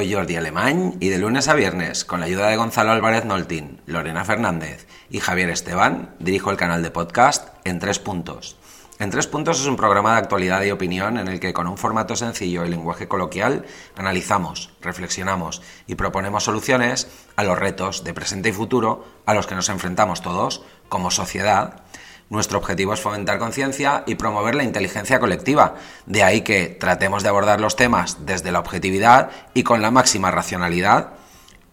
Soy Jordi Alemán y de lunes a viernes, con la ayuda de Gonzalo Álvarez Noltín, Lorena Fernández y Javier Esteban, dirijo el canal de podcast En Tres Puntos. En Tres Puntos es un programa de actualidad y opinión en el que con un formato sencillo y lenguaje coloquial analizamos, reflexionamos y proponemos soluciones a los retos de presente y futuro a los que nos enfrentamos todos como sociedad nuestro objetivo es fomentar conciencia y promover la inteligencia colectiva. De ahí que tratemos de abordar los temas desde la objetividad y con la máxima racionalidad.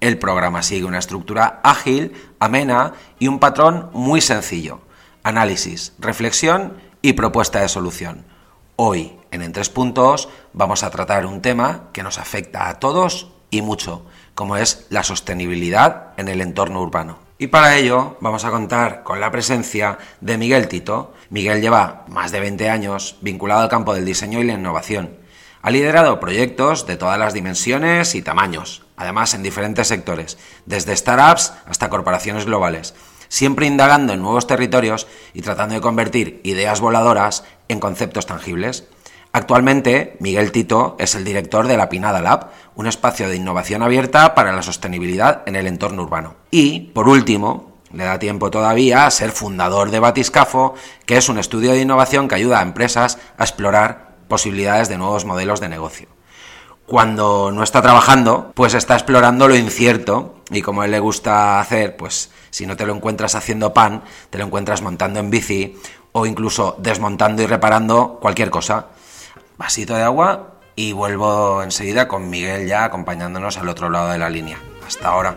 El programa sigue una estructura ágil, amena y un patrón muy sencillo. Análisis, reflexión y propuesta de solución. Hoy, en En Tres Puntos, vamos a tratar un tema que nos afecta a todos y mucho, como es la sostenibilidad en el entorno urbano. Y para ello vamos a contar con la presencia de Miguel Tito. Miguel lleva más de 20 años vinculado al campo del diseño y la innovación. Ha liderado proyectos de todas las dimensiones y tamaños, además en diferentes sectores, desde startups hasta corporaciones globales, siempre indagando en nuevos territorios y tratando de convertir ideas voladoras en conceptos tangibles. Actualmente, Miguel Tito es el director de la Pinada Lab, un espacio de innovación abierta para la sostenibilidad en el entorno urbano. Y, por último, le da tiempo todavía a ser fundador de Batiscafo, que es un estudio de innovación que ayuda a empresas a explorar posibilidades de nuevos modelos de negocio. Cuando no está trabajando, pues está explorando lo incierto y como a él le gusta hacer, pues si no te lo encuentras haciendo pan, te lo encuentras montando en bici o incluso desmontando y reparando cualquier cosa vasito de agua y vuelvo enseguida con Miguel ya acompañándonos al otro lado de la línea. Hasta ahora.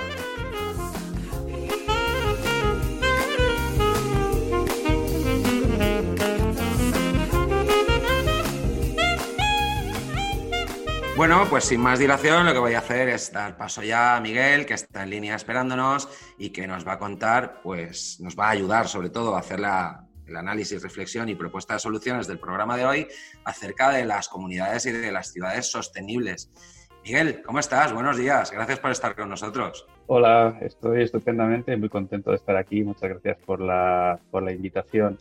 Bueno, pues sin más dilación, lo que voy a hacer es dar paso ya a Miguel, que está en línea esperándonos y que nos va a contar, pues nos va a ayudar sobre todo a hacer la, el análisis, reflexión y propuesta de soluciones del programa de hoy acerca de las comunidades y de las ciudades sostenibles. Miguel, ¿cómo estás? Buenos días. Gracias por estar con nosotros. Hola, estoy estupendamente, muy contento de estar aquí. Muchas gracias por la, por la invitación.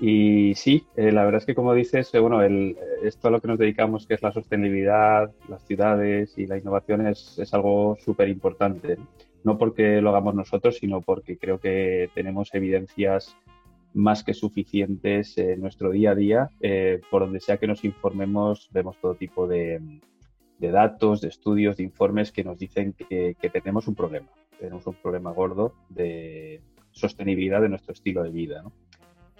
Y sí, eh, la verdad es que como dices, eh, bueno, el, esto a lo que nos dedicamos, que es la sostenibilidad, las ciudades y la innovación, es, es algo súper importante. No porque lo hagamos nosotros, sino porque creo que tenemos evidencias más que suficientes en nuestro día a día. Eh, por donde sea que nos informemos, vemos todo tipo de, datos, de estudios, de informes que nos dicen que, tenemos un problema. Tenemos un problema gordo de sostenibilidad de nuestro estilo de vida.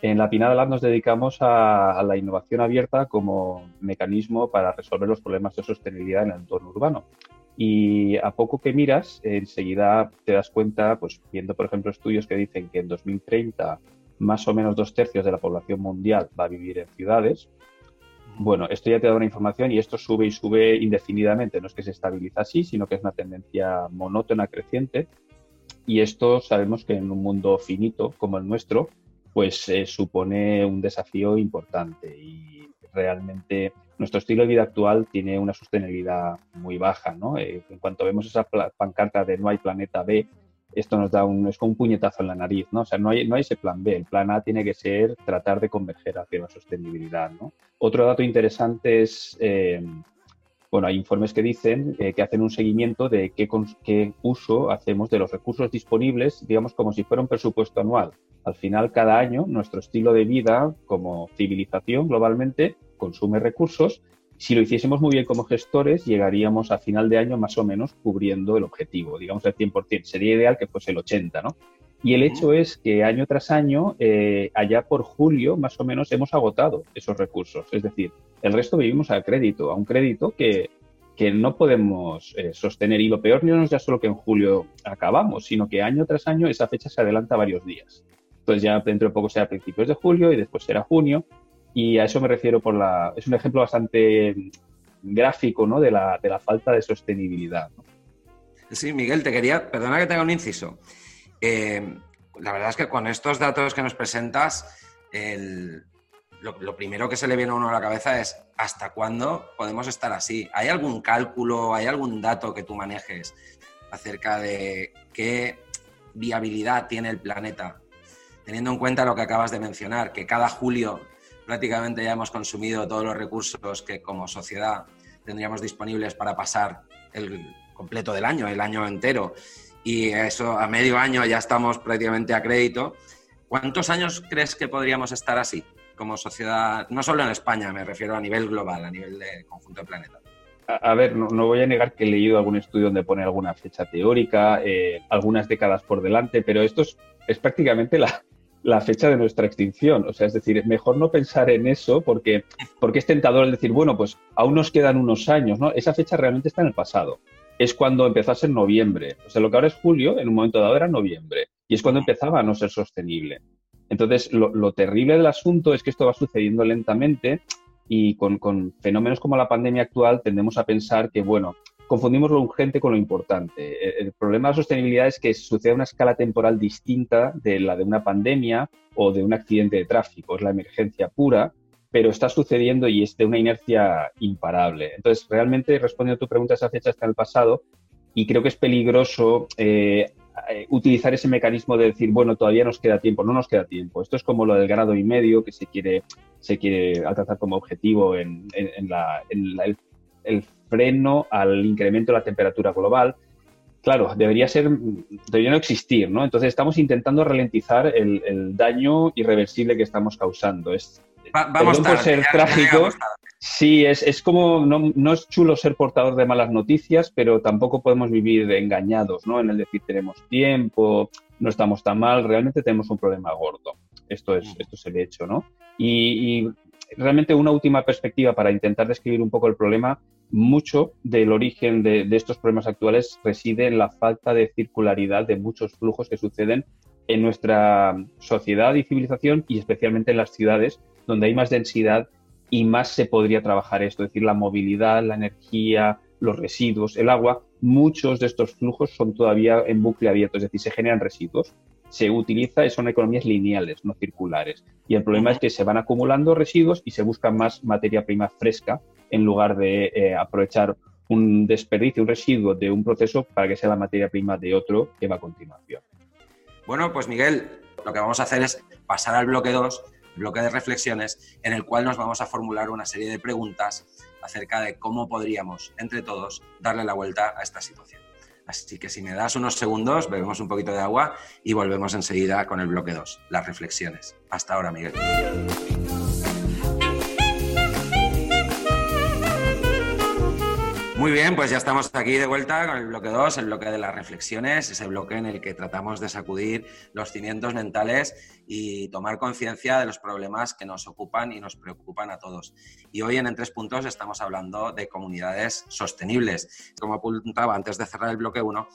En la Pinada Lab nos dedicamos a, la innovación abierta como mecanismo para resolver los problemas de sostenibilidad en el entorno urbano. Y a poco que miras, enseguida te das cuenta, pues viendo por ejemplo estudios que dicen que en 2030 más o menos dos tercios de la población mundial va a vivir en ciudades. Bueno, esto ya te da una información y esto sube y sube indefinidamente. No es que se estabiliza así, sino que es una tendencia monótona creciente. Y esto sabemos que en un mundo finito como el nuestro, pues eh, supone un desafío importante y realmente nuestro estilo de vida actual tiene una sostenibilidad muy baja. ¿no? Eh, en cuanto vemos esa pancarta de no hay planeta B, esto nos da un, es como un puñetazo en la nariz, ¿no? O sea, no hay, no hay ese plan B. El plan A tiene que ser tratar de converger hacia la sostenibilidad, ¿no? Otro dato interesante es, eh, bueno, hay informes que dicen eh, que hacen un seguimiento de qué, qué uso hacemos de los recursos disponibles, digamos, como si fuera un presupuesto anual. Al final, cada año, nuestro estilo de vida como civilización globalmente consume recursos si lo hiciésemos muy bien como gestores, llegaríamos a final de año más o menos cubriendo el objetivo, digamos el 100%. Sería ideal que fuese el 80%, ¿no? Y el hecho es que año tras año, eh, allá por julio, más o menos, hemos agotado esos recursos. Es decir, el resto vivimos al crédito, a un crédito que, que no podemos eh, sostener. Y lo peor no es ya solo que en julio acabamos, sino que año tras año esa fecha se adelanta varios días. Entonces ya dentro de poco será principios de julio y después será junio y a eso me refiero por la... Es un ejemplo bastante gráfico ¿no? de, la, de la falta de sostenibilidad. Sí, Miguel, te quería, perdona que tenga un inciso. Eh, la verdad es que con estos datos que nos presentas, lo, primero que se le viene a uno a la cabeza es ¿hasta cuándo podemos estar así? ¿Hay algún cálculo, hay algún dato que tú manejes acerca de qué viabilidad tiene el planeta? Teniendo en cuenta lo que acabas de mencionar, que cada julio prácticamente ya hemos consumido todos los recursos que como sociedad tendríamos disponibles para pasar el completo del año, el año entero. Y eso a medio año ya estamos prácticamente a crédito. ¿Cuántos años crees que podríamos estar así como sociedad, no solo en España, me refiero a nivel global, a nivel de conjunto del planeta? A, ver, no, voy a negar que he leído algún estudio donde pone alguna fecha teórica, eh, algunas décadas por delante, pero esto es, prácticamente la, la, fecha de nuestra extinción. O sea, es decir, mejor no pensar en eso porque, porque es tentador el decir, bueno, pues aún nos quedan unos años, ¿no? Esa fecha realmente está en el pasado. Es cuando empezó a ser noviembre. O sea, lo que ahora es julio, en un momento dado era noviembre. Y es cuando empezaba a no ser sostenible. Entonces, lo, lo terrible del asunto es que esto va sucediendo lentamente y con, fenómenos como la pandemia actual tendemos a pensar que, bueno, confundimos lo urgente con lo importante. El, problema de la sostenibilidad es que sucede a una escala temporal distinta de la de una pandemia o de un accidente de tráfico. Es la emergencia pura, pero está sucediendo y es de una inercia imparable. Entonces, realmente, respondiendo a tu pregunta, esa fecha está en el pasado y creo que es peligroso eh, utilizar ese mecanismo de decir, bueno, todavía nos queda tiempo, no nos queda tiempo. Esto es como lo del grado y medio que se quiere, se quiere alcanzar como objetivo en, el, freno al incremento de la temperatura global. Claro, debería ser, debería no existir, ¿no? Entonces estamos intentando ralentizar el, daño irreversible que estamos causando. Es, vamos por ser trágico. Sí, es, es como, no, no, es chulo ser portador de malas noticias, pero tampoco podemos vivir engañados, ¿no? En el decir tenemos tiempo, no estamos tan mal, realmente tenemos un problema gordo. Esto es, esto es el hecho, ¿no? Y, realmente una última perspectiva para intentar describir un poco el problema, mucho del origen de, estos problemas actuales reside en la falta de circularidad de muchos flujos que suceden en nuestra sociedad y civilización y especialmente en las ciudades donde hay más densidad y más se podría trabajar esto, es decir, la movilidad, la energía, los residuos, el agua, muchos de estos flujos son todavía en bucle abierto, es decir, se generan residuos. Se utiliza, son economías lineales, no circulares. Y el problema es que se van acumulando residuos y se busca más materia prima fresca en lugar de eh, aprovechar un desperdicio, un residuo de un proceso para que sea la materia prima de otro que va a continuación. Bueno, pues Miguel, lo que vamos a hacer es pasar al bloque 2 bloque de reflexiones en el cual nos vamos a formular una serie de preguntas acerca de cómo podríamos, entre todos, darle la vuelta a esta situación. Así que si me das unos segundos, bebemos un poquito de agua y volvemos enseguida con el bloque 2, las reflexiones. Hasta ahora, Miguel. Muy bien, pues ya estamos aquí de vuelta con el bloque 2, el bloque de las reflexiones, ese bloque en el que tratamos de sacudir los cimientos mentales y tomar conciencia de los problemas que nos ocupan y nos preocupan a todos. Y hoy en En Tres Puntos estamos hablando de comunidades sostenibles. Como apuntaba antes de cerrar el bloque 1,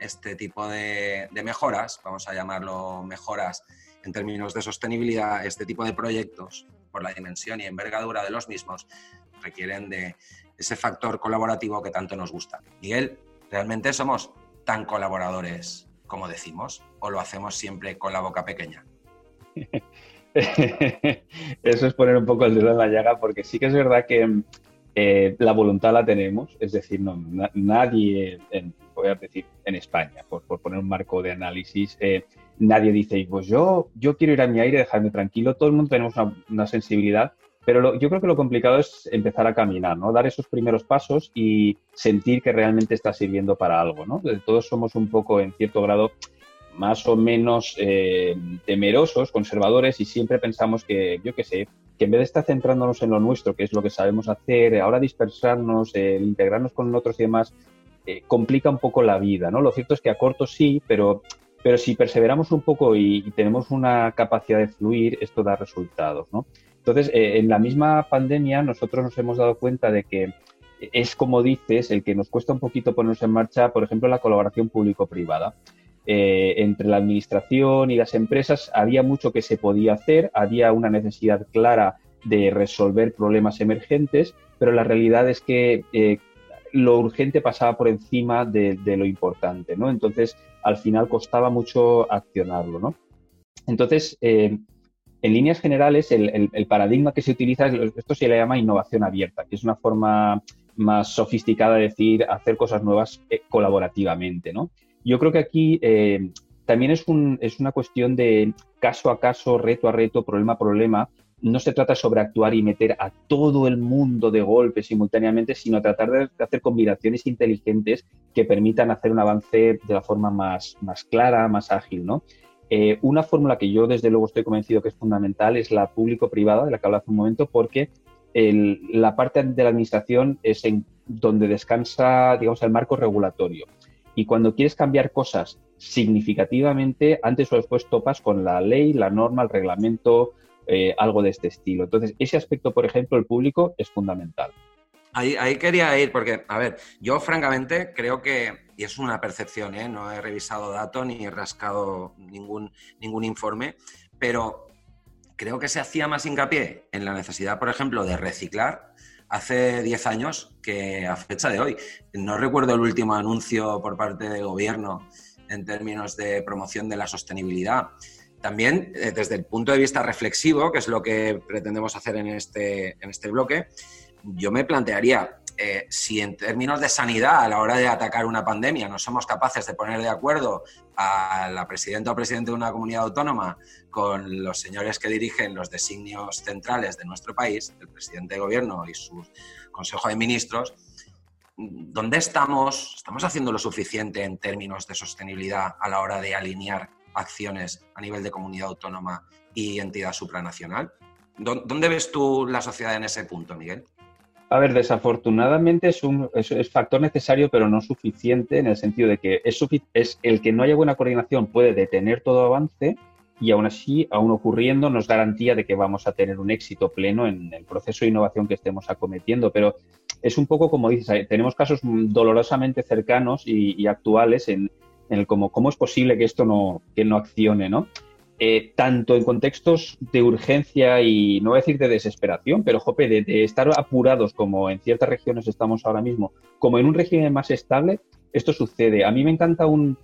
este tipo de, de mejoras, vamos a llamarlo mejoras en términos de sostenibilidad, este tipo de proyectos, por la dimensión y envergadura de los mismos, requieren de ese factor colaborativo que tanto nos gusta. Miguel, ¿realmente somos tan colaboradores como decimos o lo hacemos siempre con la boca pequeña? Eso es poner un poco el dedo en la llaga porque sí que es verdad que eh, la voluntad la tenemos, es decir, no, nadie, voy a decir, en España, por, poner un marco de análisis, eh, nadie dice, pues yo, yo quiero ir a mi aire, dejarme tranquilo, todo el mundo tenemos una sensibilidad pero yo creo que lo complicado es empezar a caminar, ¿no? Dar esos primeros pasos y sentir que realmente está sirviendo para algo, ¿no? Todos somos un poco, en cierto grado, más o menos eh, temerosos, conservadores y siempre pensamos que, yo qué sé, que en vez de estar centrándonos en lo nuestro, que es lo que sabemos hacer, ahora dispersarnos, integrarnos con otros y demás, eh, complica un poco la vida, ¿no? Lo cierto es que a corto sí, pero, pero si perseveramos un poco y, y tenemos una capacidad de fluir, esto da resultados, ¿no? Entonces, eh, en la misma pandemia nosotros nos hemos dado cuenta de que es como dices, el que nos cuesta un poquito ponernos en marcha, por ejemplo, la colaboración público-privada. Eh, entre la administración y las empresas había mucho que se podía hacer, había una necesidad clara de resolver problemas emergentes, pero la realidad es que eh, lo urgente pasaba por encima de, de, lo importante, ¿no? Entonces, al final costaba mucho accionarlo, ¿no? Entonces, en líneas generales, el, paradigma que se utiliza, esto se le llama innovación abierta, que es una forma más sofisticada de decir hacer cosas nuevas eh, colaborativamente, ¿no? Yo creo que aquí eh, también es una cuestión de caso a caso, reto a reto, problema a problema, no se trata sobre actuar y meter a todo el mundo de golpe simultáneamente, sino tratar de hacer combinaciones inteligentes que permitan hacer un avance de la forma más, más clara, más ágil, ¿no? Eh, una fórmula que yo desde luego estoy convencido que es fundamental es la público-privada, de la que hablaba hace un momento, porque la parte de la administración es en donde descansa, digamos, el marco regulatorio. Y cuando quieres cambiar cosas significativamente, antes o después topas con la ley, la norma, el reglamento, eh, algo de este estilo. Entonces, ese aspecto, por ejemplo, el público es fundamental. Ahí, quería ir, porque, a ver, yo francamente creo que, y es una percepción, ¿eh? no he revisado datos ni he rascado ningún, ningún informe, pero creo que se hacía más hincapié en la necesidad, por ejemplo, de reciclar hace 10 años que a fecha de hoy. No recuerdo el último anuncio por parte del gobierno en términos de promoción de la sostenibilidad. También eh, desde el punto de vista reflexivo, que es lo que pretendemos hacer en este, en este bloque, yo me plantearía, eh, si en términos de sanidad, a la hora de atacar una pandemia, no somos capaces de poner de acuerdo a la presidenta o presidente de una comunidad autónoma con los señores que dirigen los designios centrales de nuestro país, el presidente de gobierno y su consejo de ministros, ¿dónde estamos? ¿Estamos haciendo lo suficiente en términos de sostenibilidad a la hora de alinear acciones a nivel de comunidad autónoma y entidad supranacional? ¿Dónde ves tú la sociedad en ese punto, Miguel? A ver, desafortunadamente es un es, factor necesario, pero no suficiente en el sentido de que es, es el que no haya buena coordinación puede detener todo avance y aún así, aún ocurriendo, nos garantía de que vamos a tener un éxito pleno en el proceso de innovación que estemos acometiendo. Pero es un poco como dices, tenemos casos dolorosamente cercanos y, actuales en, en, el cómo, cómo es posible que esto no, que no accione, ¿no? Eh, tanto en contextos de urgencia y no voy a decir de desesperación, pero jope, de, estar apurados como en ciertas regiones estamos ahora mismo, como en un régimen más estable, esto sucede. A mí me encanta un,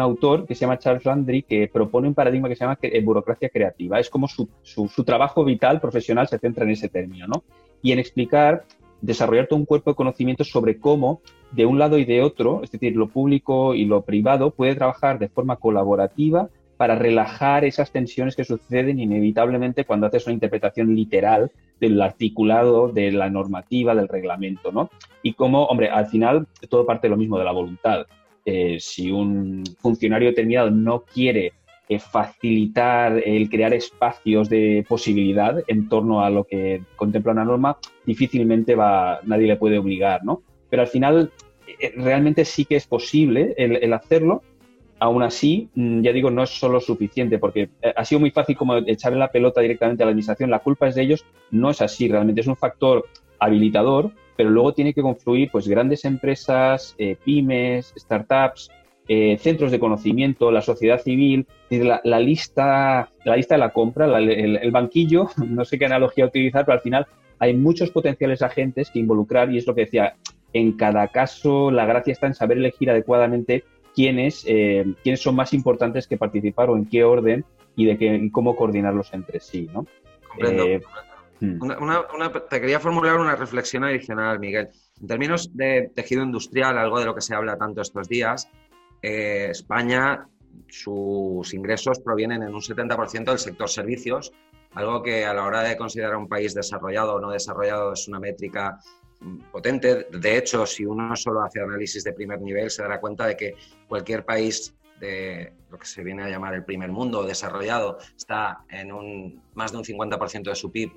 autor que se llama Charles Landry que propone un paradigma que se llama eh, burocracia creativa. Es como su, su, trabajo vital, profesional, se centra en ese término, ¿no? Y en explicar, desarrollar todo un cuerpo de conocimientos sobre cómo de un lado y de otro, es decir, lo público y lo privado, puede trabajar de forma colaborativa para relajar esas tensiones que suceden inevitablemente cuando haces una interpretación literal del articulado, de la normativa, del reglamento, ¿no? Y como, hombre, al final todo parte de lo mismo, de la voluntad. Eh, si un funcionario determinado no quiere eh, facilitar el crear espacios de posibilidad en torno a lo que contempla una norma, difícilmente va, nadie le puede obligar, ¿no? Pero al final eh, realmente sí que es posible el hacerlo Aún así, mm, ya digo, no es solo suficiente, porque eh, ha sido muy fácil como echarle la pelota directamente a la administración, la culpa es de ellos, no es así, realmente es un factor habilitador, pero luego tiene que confluir pues grandes empresas, eh, pymes, startups, eh, centros de conocimiento, la sociedad civil, la, lista, la lista de la compra, el, banquillo, no sé qué analogía utilizar, pero al final hay muchos potenciales agentes que involucrar y es lo que decía, en cada caso la gracia está en saber elegir adecuadamente quiénes, eh, quiénes son más importantes que participar o en qué orden y de qué, cómo coordinarlos entre sí, ¿no? Comprendo. Eh, hmm. te quería formular una reflexión adicional, Miguel. En términos de tejido industrial, algo de lo que se habla tanto estos días, eh, España, sus ingresos provienen en un 70% del sector servicios, algo que a la hora de considerar un país desarrollado o no desarrollado es una métrica potente. De hecho, si uno solo hace análisis de primer nivel, se dará cuenta de que cualquier país de lo que se viene a llamar el primer mundo desarrollado está en un, más de un 50% de su PIB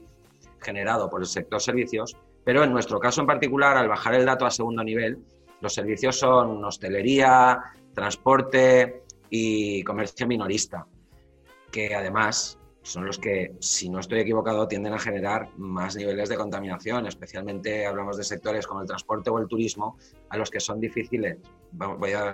generado por el sector servicios, pero en nuestro caso en particular, al bajar el dato a segundo nivel, los servicios son hostelería, transporte y comercio minorista, que además son los que, si no estoy equivocado, tienden a generar más niveles de contaminación, especialmente hablamos de sectores como el transporte o el turismo, a los que son difíciles, voy a,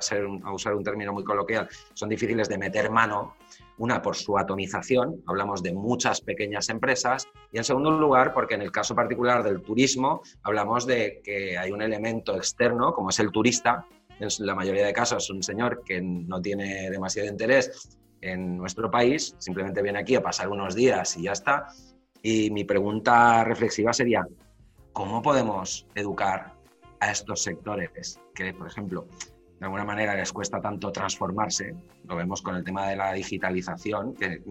usar un término muy coloquial, son difíciles de meter mano, una por su atomización, hablamos de muchas pequeñas empresas, y en segundo lugar, porque en el caso particular del turismo, hablamos de que hay un elemento externo, como es el turista, en la mayoría de casos es un señor que no tiene demasiado interés en nuestro país, simplemente viene aquí a pasar unos días y ya está. Y mi pregunta reflexiva sería, ¿cómo podemos educar a estos sectores que, por ejemplo, de alguna manera les cuesta tanto transformarse? Lo vemos con el tema de la digitalización, que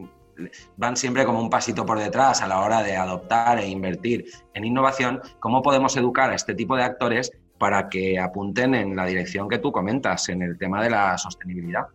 van siempre como un pasito por detrás a la hora de adoptar e invertir en innovación, ¿cómo podemos educar a este tipo de actores para que apunten en la dirección que tú comentas, en el tema de la sostenibilidad?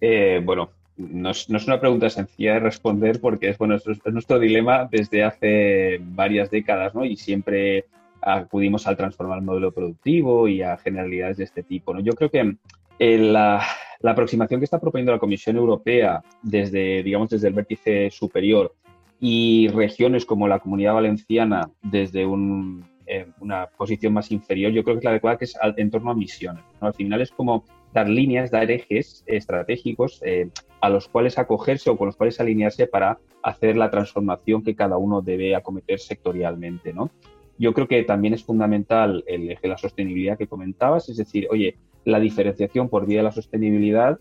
Eh, bueno, no es, una pregunta sencilla de responder porque es, bueno, es, nuestro dilema desde hace varias décadas, ¿no? Y siempre acudimos al transformar el modelo productivo y a generalidades de este tipo, ¿no? Yo creo que eh, la, la, aproximación que está proponiendo la Comisión Europea desde, digamos, desde el vértice superior y regiones como la Comunidad Valenciana desde un, eh, una posición más inferior, yo creo que es la adecuada, que es en torno a misiones. Al final es como dar líneas, dar ejes estratégicos eh, a los cuales acogerse o con los cuales alinearse para hacer la transformación que cada uno debe acometer sectorialmente. ¿no? Yo creo que también es fundamental el eje de la sostenibilidad que comentabas, es decir, oye, la diferenciación por vía de la sostenibilidad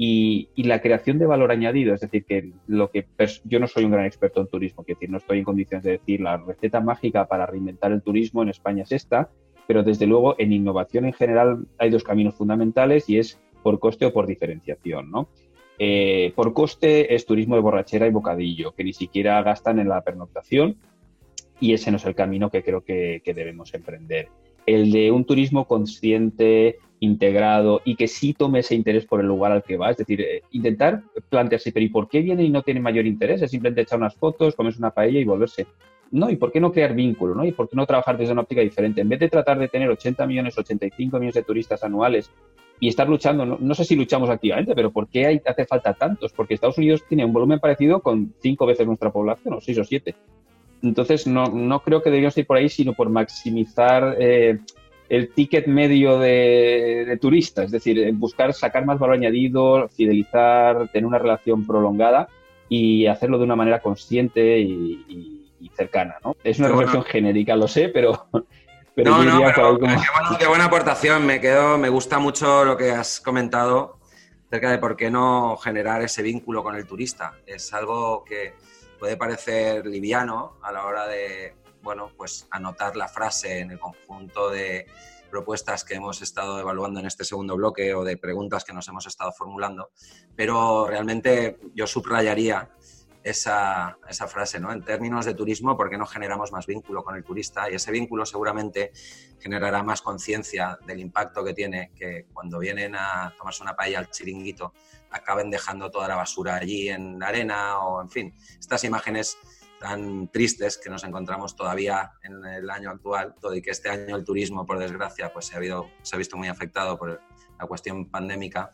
y, la creación de valor añadido. Es decir, que lo que yo no soy un gran experto en turismo, es decir, no estoy en condiciones de decir la receta mágica para reinventar el turismo en España es esta, pero desde luego en innovación en general hay dos caminos fundamentales y es por coste o por diferenciación, ¿no? Eh, por coste es turismo de borrachera y bocadillo, que ni siquiera gastan en la pernoctación y ese no es el camino que creo que, que debemos emprender. El de un turismo consciente, integrado y que sí tome ese interés por el lugar al que va. Es decir, eh, intentar plantearse, pero ¿y por qué viene y no tiene mayor interés? Es simplemente echar unas fotos, comerse una paella y volverse. No, ¿y por qué no crear vínculo? ¿no? ¿Y por qué no trabajar desde una óptica diferente? En vez de tratar de tener 80 millones, 85 millones de turistas anuales y estar luchando, no, sé si luchamos activamente, pero ¿por qué hay, hace falta tantos? Porque Estados Unidos tiene un volumen parecido con cinco veces nuestra población, o seis o siete. Entonces, no, no creo que deberíamos ir por ahí, sino por maximizar eh, el ticket medio de, turista, es decir, buscar sacar más valor añadido, fidelizar, tener una relación prolongada y hacerlo de una manera consciente y, cercana, ¿no? Es una reflexión genérica, lo sé, pero... pero no, no, pero, qué, buena, aportación, me quedo, me gusta mucho lo que has comentado acerca de por qué no generar ese vínculo con el turista. Es algo que puede parecer liviano a la hora de bueno, pues anotar la frase en el conjunto de propuestas que hemos estado evaluando en este segundo bloque o de preguntas que nos hemos estado formulando, pero realmente yo subrayaría esa, esa, frase, ¿no? En términos de turismo, ¿por qué no generamos más vínculo con el turista? Y ese vínculo seguramente generará más conciencia del impacto que tiene que cuando vienen a tomarse una paella al chiringuito acaben dejando toda la basura allí en la arena o, en fin, estas imágenes tan tristes que nos encontramos todavía en el año actual, todo y que este año el turismo, por desgracia, pues se ha, habido, se ha visto muy afectado por la cuestión pandémica,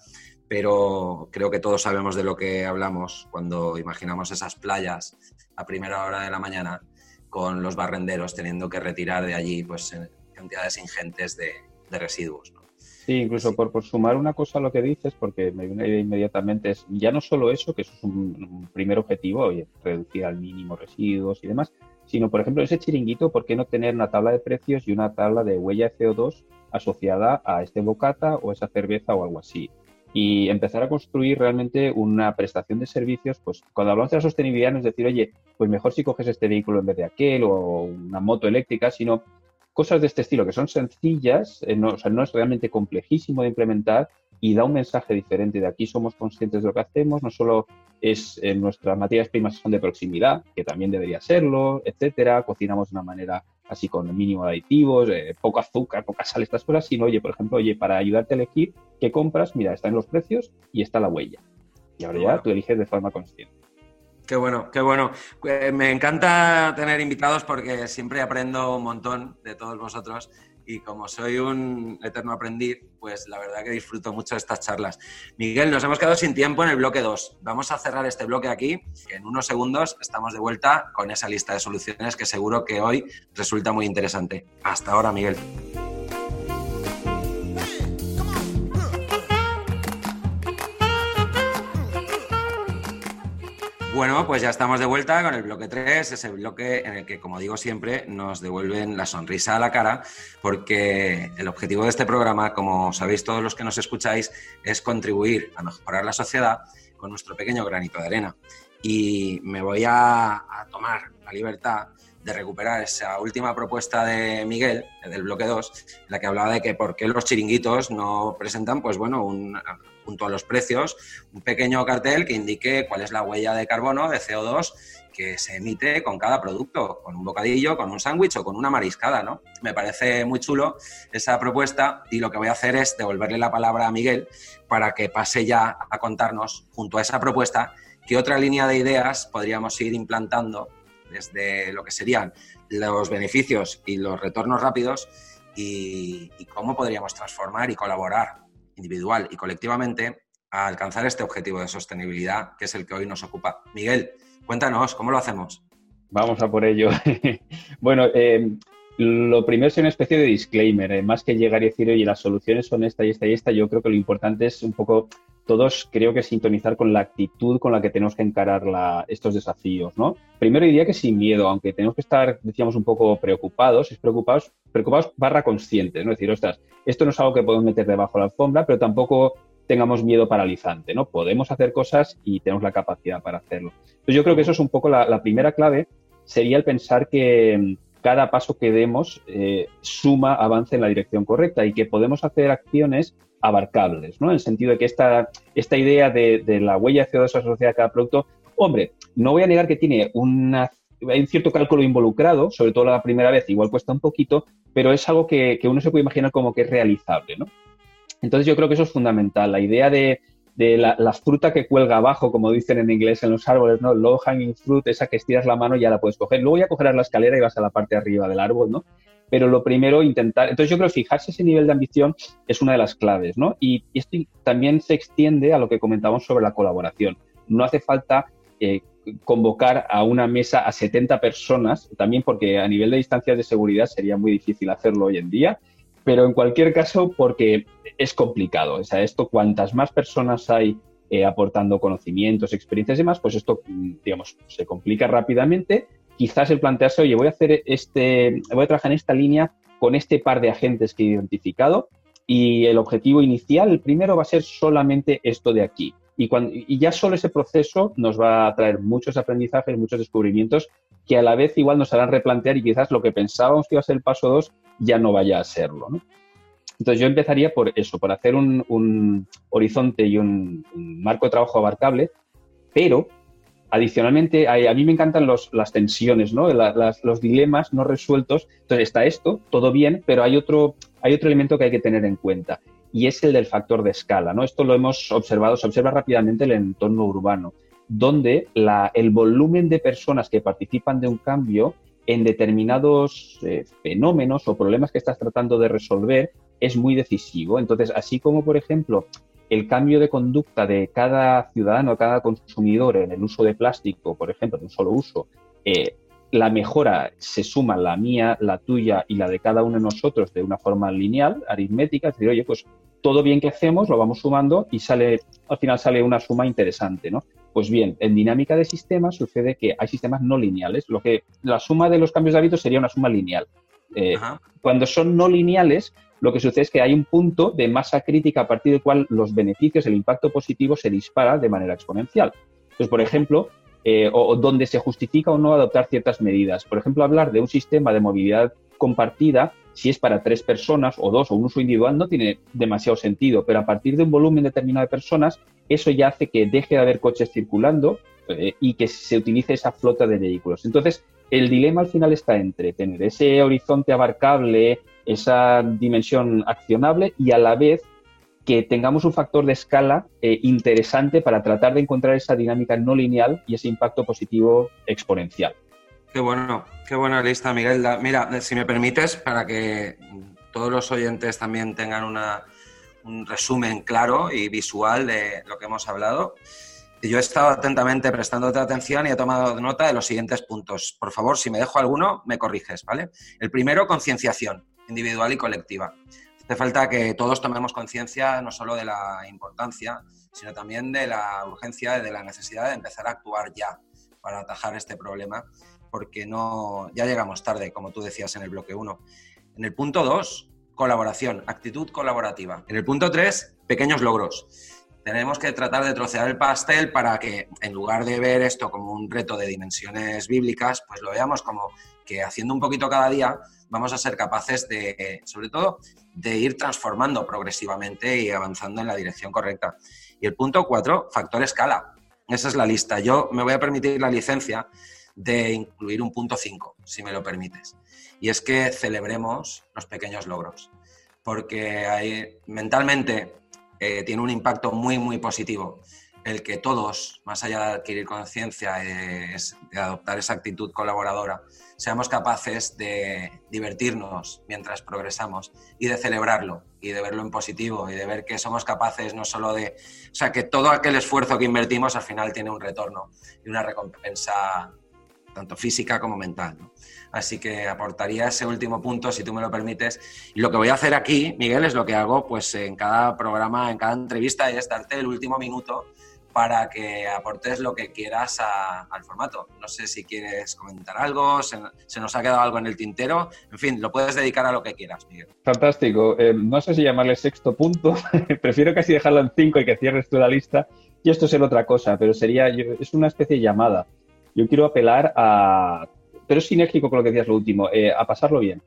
pero creo que todos sabemos de lo que hablamos cuando imaginamos esas playas a primera hora de la mañana con los barrenderos teniendo que retirar de allí pues cantidades ingentes de, de residuos. ¿no? Sí, incluso por, por, sumar una cosa a lo que dices, porque me viene inmediatamente, es ya no solo eso, que eso es un, primer objetivo, oye, reducir al mínimo residuos y demás, sino, por ejemplo, ese chiringuito, ¿por qué no tener una tabla de precios y una tabla de huella de CO2 asociada a este bocata o esa cerveza o algo así? Y empezar a construir realmente una prestación de servicios, pues cuando hablamos de la sostenibilidad no es decir, oye, pues mejor si coges este vehículo en vez de aquel o una moto eléctrica, sino cosas de este estilo que son sencillas, eh, no, o sea, no es realmente complejísimo de implementar y da un mensaje diferente. De aquí somos conscientes de lo que hacemos, no solo es en nuestras materias primas son de proximidad, que también debería serlo, etcétera, cocinamos de una manera así con el mínimo de aditivos, eh, poco azúcar, poca sal, estas cosas, sino, oye, por ejemplo, oye, para ayudarte a elegir qué compras, mira, están los precios y está la huella. Y ahora ya tú eliges de forma consciente. Qué bueno, qué bueno. Eh, me encanta tener invitados porque siempre aprendo un montón de todos vosotros y como soy un eterno aprendiz, pues la verdad que disfruto mucho de estas charlas. Miguel, nos hemos quedado sin tiempo en el bloque 2. Vamos a cerrar este bloque aquí. En unos segundos estamos de vuelta con esa lista de soluciones que seguro que hoy resulta muy interesante. Hasta ahora, Miguel. Bueno, pues ya estamos de vuelta con el bloque 3, ese bloque en el que, como digo siempre, nos devuelven la sonrisa a la cara, porque el objetivo de este programa, como sabéis todos los que nos escucháis, es contribuir a mejorar la sociedad con nuestro pequeño granito de arena. Y me voy a, tomar la libertad de recuperar esa última propuesta de Miguel, del bloque 2, en la que hablaba de que por qué los chiringuitos no presentan, pues bueno, un, junto a los precios, un pequeño cartel que indique cuál es la huella de carbono, de CO2, que se emite con cada producto, con un bocadillo, con un sándwich o con una mariscada, ¿no? Me parece muy chulo esa propuesta y lo que voy a hacer es devolverle la palabra a Miguel para que pase ya a contarnos, junto a esa propuesta, qué otra línea de ideas podríamos ir implantando desde lo que serían los beneficios y los retornos rápidos y, cómo podríamos transformar y colaborar individual y colectivamente a alcanzar este objetivo de sostenibilidad que es el que hoy nos ocupa. Miguel, cuéntanos, ¿cómo lo hacemos? Vamos a por ello. bueno, eh, lo primero es una especie de disclaimer, eh, más que llegar y decir, oye, las soluciones son esta y esta y esta, yo creo que lo importante es un poco todos creo que sintonizar con la actitud con la que tenemos que encarar estos desafíos, ¿no? Primero diría que sin miedo, aunque tenemos que estar, decíamos, un poco preocupados, es preocupados, preocupados barra conscientes, ¿no? Es decir, ostras, esto no es algo que podemos meter debajo de la alfombra, pero tampoco tengamos miedo paralizante, ¿no? Podemos hacer cosas y tenemos la capacidad para hacerlo. Entonces yo creo que eso es un poco la, primera clave, sería el pensar que cada paso que demos eh, suma avance en la dirección correcta y que podemos hacer acciones abarcables, ¿no? En el sentido de que esta, esta idea de, la huella de CO2 asociada a cada producto, hombre, no voy a negar que tiene una, hay un cierto cálculo involucrado, sobre todo la primera vez, igual cuesta un poquito, pero es algo que, uno se puede imaginar como que es realizable, ¿no? Entonces yo creo que eso es fundamental, la idea de, la, fruta que cuelga abajo, como dicen en inglés en los árboles, ¿no? Low hanging fruit, esa que estiras la mano y ya la puedes coger. Luego ya cogerás la escalera y vas a la parte de arriba del árbol, ¿no? pero lo primero intentar, entonces yo creo que fijarse ese nivel de ambición es una de las claves, ¿no? Y, esto también se extiende a lo que comentamos sobre la colaboración. No hace falta eh, convocar a una mesa a 70 personas, también porque a nivel de distancias de seguridad sería muy difícil hacerlo hoy en día, pero en cualquier caso porque es complicado. O sea, esto cuantas más personas hay eh, aportando conocimientos, experiencias y demás, pues esto, digamos, se complica rápidamente quizás el plantearse, oye, voy a hacer este, voy a trabajar en esta línea con este par de agentes que he identificado y el objetivo inicial, el primero va a ser solamente esto de aquí. Y, ya solo ese proceso nos va a traer muchos aprendizajes, muchos descubrimientos que a la vez igual nos harán replantear y quizás lo que pensábamos que iba a ser el paso 2 ya no vaya a serlo. Entonces yo empezaría por eso, por hacer un, horizonte y un, un, marco de trabajo abarcable, pero Adicionalmente, a, mí me encantan las tensiones, ¿no? los dilemas no resueltos. Entonces está esto, todo bien, pero hay otro, hay otro elemento que hay que tener en cuenta y es el del factor de escala. ¿no? Esto lo hemos observado, se observa rápidamente en el entorno urbano, donde el volumen de personas que participan de un cambio en determinados eh, fenómenos o problemas que estás tratando de resolver es muy decisivo. Entonces, así como, por ejemplo, el cambio de conducta de cada ciudadano, cada consumidor en el uso de plástico, por ejemplo, de un solo uso, eh, la mejora se suma la mía, la tuya y la de cada uno de nosotros de una forma lineal, aritmética, es decir, oye, pues todo bien que hacemos lo vamos sumando y sale, al final sale una suma interesante, ¿no? Pues bien, en dinámica de sistemas sucede que hay sistemas no lineales, lo que la suma de los cambios de hábitos sería una suma lineal. Eh, cuando son no lineales, lo que sucede es que hay un punto de masa crítica a partir del cual los beneficios, el impacto positivo se dispara de manera exponencial. Entonces, por ejemplo, eh, o, donde se justifica o no adoptar ciertas medidas. Por ejemplo, hablar de un sistema de movilidad compartida, si es para tres personas o dos o un uso individual, no tiene demasiado sentido, pero a partir de un volumen determinado de personas, eso ya hace que deje de haber coches circulando eh, y que se utilice esa flota de vehículos. Entonces, el dilema al final está entre tener ese horizonte abarcable, esa dimensión accionable y a la vez que tengamos un factor de escala eh, interesante para tratar de encontrar esa dinámica no lineal y ese impacto positivo exponencial. Qué bueno, qué buena lista, Miguel. Mira, si me permites, para que todos los oyentes también tengan un resumen claro y visual de lo que hemos hablado. Yo he estado atentamente prestándote atención y he tomado nota de los siguientes puntos. Por favor, si me dejo alguno, me corriges, ¿vale? El primero, concienciación individual y colectiva. Hace falta que todos tomemos conciencia no solo de la importancia, sino también de la urgencia y de la necesidad de empezar a actuar ya para atajar este problema, porque no, ya llegamos tarde, como tú decías en el bloque 1. En el punto 2, colaboración, actitud colaborativa. En el punto 3, pequeños logros. Tenemos que tratar de trocear el pastel para que en lugar de ver esto como un reto de dimensiones bíblicas, pues lo veamos como que haciendo un poquito cada día vamos a ser capaces de, sobre todo, de ir transformando progresivamente y avanzando en la dirección correcta. Y el punto cuatro, factor escala. Esa es la lista. Yo me voy a permitir la licencia de incluir un punto 5, si me lo permites. Y es que celebremos los pequeños logros, porque hay, mentalmente eh, tiene un impacto muy, muy positivo. El que todos, más allá de adquirir conciencia, eh, de adoptar esa actitud colaboradora, seamos capaces de divertirnos mientras progresamos y de celebrarlo y de verlo en positivo y de ver que somos capaces no solo de, o sea, que todo aquel esfuerzo que invertimos al final tiene un retorno y una recompensa tanto física como mental. Así que aportaría ese último punto, si tú me lo permites. Y lo que voy a hacer aquí, Miguel, es lo que hago pues en cada programa, en cada entrevista, es darte el último minuto para que aportes lo que quieras al formato. No sé si quieres comentar algo, se, nos ha quedado algo en el tintero. En fin, lo puedes dedicar a lo que quieras, Miguel. Fantástico. Eh, no sé si llamarle sexto punto. Prefiero casi dejarlo en cinco y que cierres tú la lista. Y esto es otra cosa, pero sería, es una especie de llamada. Yo quiero apelar a, pero es sinérgico con lo que decías lo último, eh, a pasarlo bien,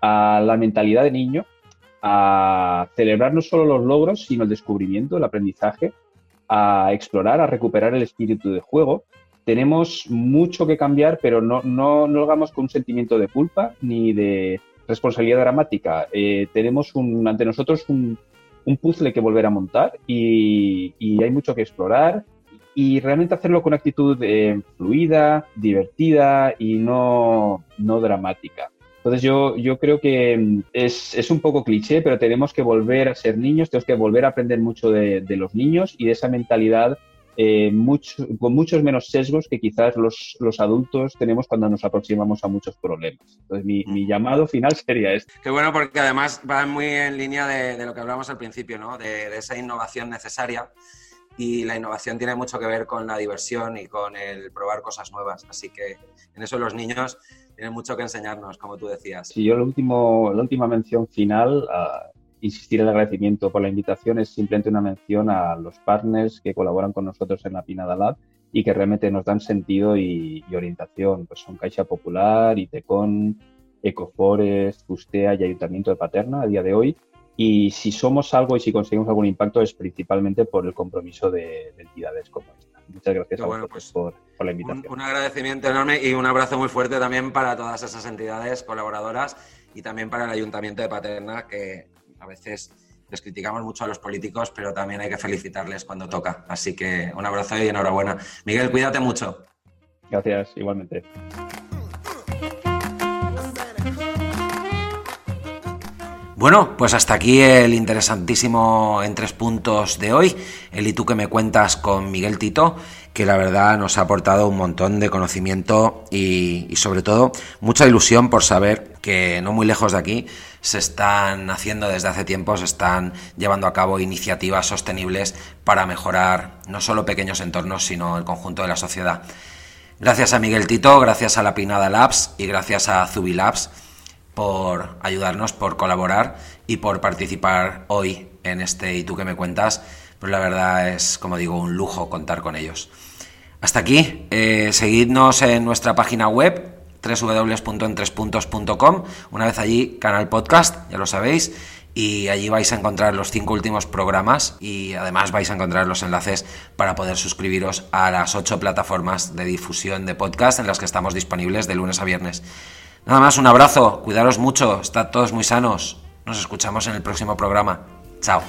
a la mentalidad de niño, a celebrar no solo los logros, sino el descubrimiento, el aprendizaje, a explorar, a recuperar el espíritu de juego. Tenemos mucho que cambiar, pero no, no, no lo hagamos con un sentimiento de culpa ni de responsabilidad dramática. Eh, tenemos ante nosotros un, un, puzzle que volver a montar y, y, hay mucho que explorar y realmente hacerlo con actitud eh, fluida, divertida y no, no dramática. Entonces yo, yo creo que mm, es, es, un poco cliché, pero tenemos que volver a ser niños, tenemos que volver a aprender mucho de, de los niños y de esa mentalidad eh, mucho, con muchos menos sesgos que quizás los, los, adultos tenemos cuando nos aproximamos a muchos problemas. Entonces mi, mi llamado final sería este. Qué bueno porque además va muy en línea de, de lo que hablamos al principio, ¿no? de, de esa innovación necesaria y la innovación tiene mucho que ver con la diversión y con el probar cosas nuevas. Así que en eso los niños tienen mucho que enseñarnos, como tú decías. Sí, yo lo último, la última mención final, insistir el agradecimiento por la invitación, es simplemente una mención a los partners que colaboran con nosotros en la Pinada Lab y que realmente nos dan sentido y, orientación. Pues son Caixa Popular, Itecon, Ecoforest, Ustea y Ayuntamiento de Paterna a día de hoy y si somos algo y si conseguimos algún impacto es principalmente por el compromiso de, de entidades como esta. Muchas gracias a bueno, pues, por, por, la invitación. Un, un, agradecimiento enorme y un abrazo muy fuerte también para todas esas entidades colaboradoras y también para el Ayuntamiento de Paterna, que a veces les criticamos mucho a los políticos, pero también hay que felicitarles cuando toca. Así que un abrazo y enhorabuena. Miguel, cuídate mucho. Gracias, igualmente. Bueno, pues hasta aquí el interesantísimo en tres puntos de hoy, el y tú que me cuentas con Miguel Tito, que la verdad nos ha aportado un montón de conocimiento y, y, sobre todo mucha ilusión por saber que no muy lejos de aquí se están haciendo desde hace tiempo, se están llevando a cabo iniciativas sostenibles para mejorar no solo pequeños entornos, sino el conjunto de la sociedad. Gracias a Miguel Tito, gracias a la Pinada Labs y gracias a Zubi Labs por ayudarnos, por colaborar y por participar hoy en este y tú que me cuentas. Pues la verdad es, como digo, un lujo contar con ellos. Hasta aquí, eh, seguidnos en nuestra página web www.entrespuntos.com, una vez allí canal podcast, ya lo sabéis, y allí vais a encontrar los cinco últimos programas y además vais a encontrar los enlaces para poder suscribiros a las ocho plataformas de difusión de podcast en las que estamos disponibles de lunes a viernes. Nada más, un abrazo, cuidaros mucho, estad todos muy sanos. Nos escuchamos en el próximo programa. Chao.